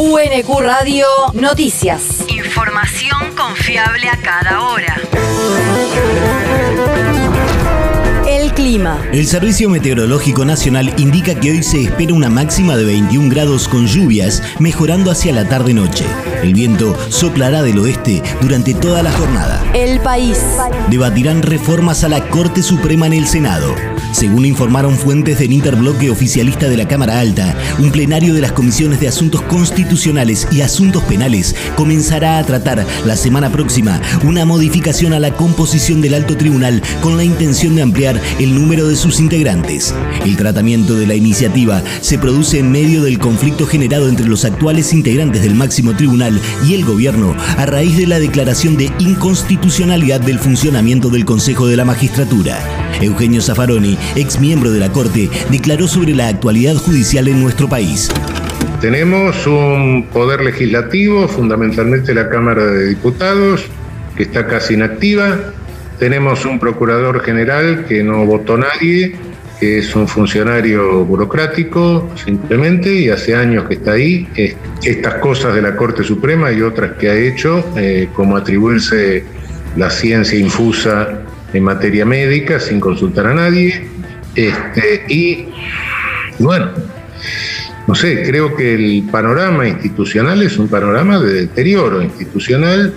UNQ Radio Noticias. Información confiable a cada hora. El clima. El Servicio Meteorológico Nacional indica que hoy se espera una máxima de 21 grados con lluvias, mejorando hacia la tarde-noche. El viento soplará del oeste durante toda la jornada. El país. Debatirán reformas a la Corte Suprema en el Senado. Según informaron fuentes del interbloque oficialista de la Cámara Alta, un plenario de las comisiones de Asuntos Constitucionales y Asuntos Penales comenzará a tratar la semana próxima una modificación a la composición del alto tribunal con la intención de ampliar el número de sus integrantes. El tratamiento de la iniciativa se produce en medio del conflicto generado entre los actuales integrantes del máximo tribunal y el gobierno a raíz de la declaración de inconstitucionalidad del funcionamiento del Consejo de la Magistratura. Eugenio Zaffaroni, ex miembro de la Corte, declaró sobre la actualidad judicial en nuestro país. Tenemos un poder legislativo, fundamentalmente la Cámara de Diputados, que está casi inactiva. Tenemos un procurador general que no votó nadie, que es un funcionario burocrático simplemente y hace años que está ahí. Estas cosas de la Corte Suprema y otras que ha hecho, eh, como atribuirse la ciencia infusa en materia médica sin consultar a nadie. Este, y bueno, no sé, creo que el panorama institucional es un panorama de deterioro institucional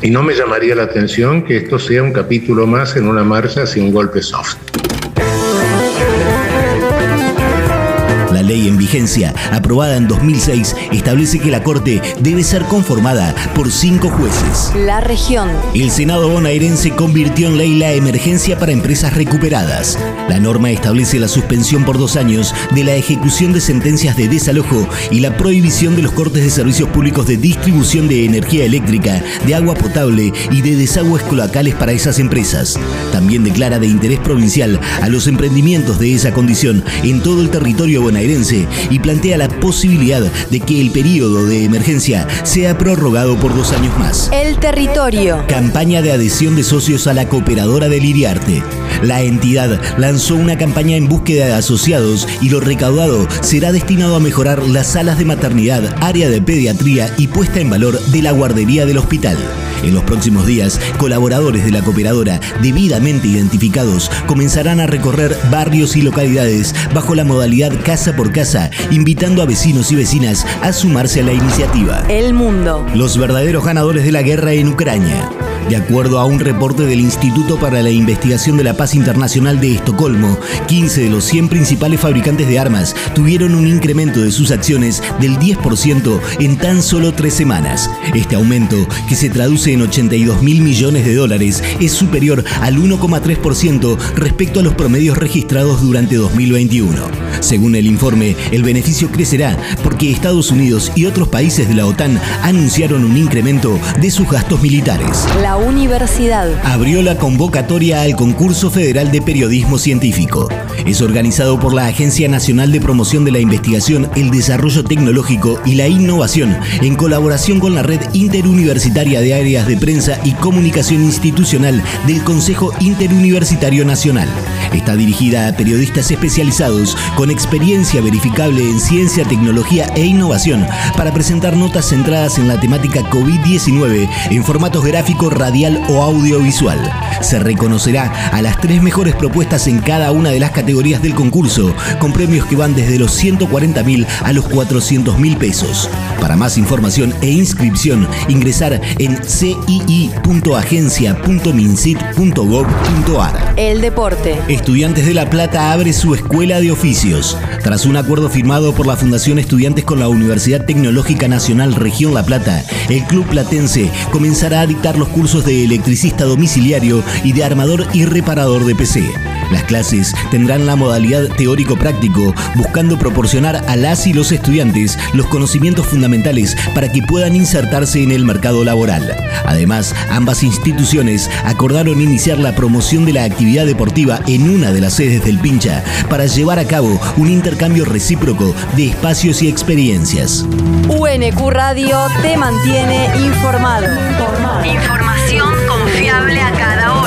y no me llamaría la atención que esto sea un capítulo más en una marcha hacia un golpe soft. Ley en vigencia, aprobada en 2006, establece que la Corte debe ser conformada por cinco jueces. La región. El Senado bonaerense convirtió en ley la emergencia para empresas recuperadas. La norma establece la suspensión por dos años de la ejecución de sentencias de desalojo y la prohibición de los cortes de servicios públicos de distribución de energía eléctrica, de agua potable y de desagües cloacales para esas empresas. También declara de interés provincial a los emprendimientos de esa condición en todo el territorio bonaerense y plantea la posibilidad de que el periodo de emergencia sea prorrogado por dos años más. El territorio. Campaña de adhesión de socios a la cooperadora del Iriarte. La entidad lanzó una campaña en búsqueda de asociados y lo recaudado será destinado a mejorar las salas de maternidad, área de pediatría y puesta en valor de la guardería del hospital. En los próximos días, colaboradores de la cooperadora, debidamente identificados, comenzarán a recorrer barrios y localidades bajo la modalidad casa por casa, invitando a vecinos y vecinas a sumarse a la iniciativa. El mundo. Los verdaderos ganadores de la guerra en Ucrania. De acuerdo a un reporte del Instituto para la Investigación de la Paz Internacional de Estocolmo, 15 de los 100 principales fabricantes de armas tuvieron un incremento de sus acciones del 10% en tan solo tres semanas. Este aumento, que se traduce en 82 mil millones de dólares, es superior al 1,3% respecto a los promedios registrados durante 2021. Según el informe, el beneficio crecerá porque Estados Unidos y otros países de la OTAN anunciaron un incremento de sus gastos militares. La universidad. Abrió la convocatoria al concurso federal de periodismo científico. Es organizado por la Agencia Nacional de Promoción de la Investigación, el Desarrollo Tecnológico y la Innovación, en colaboración con la Red Interuniversitaria de Áreas de Prensa y Comunicación Institucional del Consejo Interuniversitario Nacional. Está dirigida a periodistas especializados con experiencia verificable en ciencia, tecnología e innovación para presentar notas centradas en la temática COVID-19 en formatos gráfico, radial o audiovisual. Se reconocerá a las tres mejores propuestas en cada una de las categorías del concurso, con premios que van desde los 140 mil a los 400 mil pesos. Para más información e inscripción, ingresar en cii.agencia.minsit.gov.ar. El deporte. Estudiantes de La Plata abre su escuela de Tras un acuerdo firmado por la Fundación Estudiantes con la Universidad Tecnológica Nacional Región La Plata, el club platense comenzará a dictar los cursos de electricista domiciliario y de armador y reparador de PC. Las clases tendrán la modalidad teórico-práctico, buscando proporcionar a las y los estudiantes los conocimientos fundamentales para que puedan insertarse en el mercado laboral. Además, ambas instituciones acordaron iniciar la promoción de la actividad deportiva en una de las sedes del Pincha para llevar a cabo un intercambio recíproco de espacios y experiencias. UNQ Radio te mantiene informado. Cada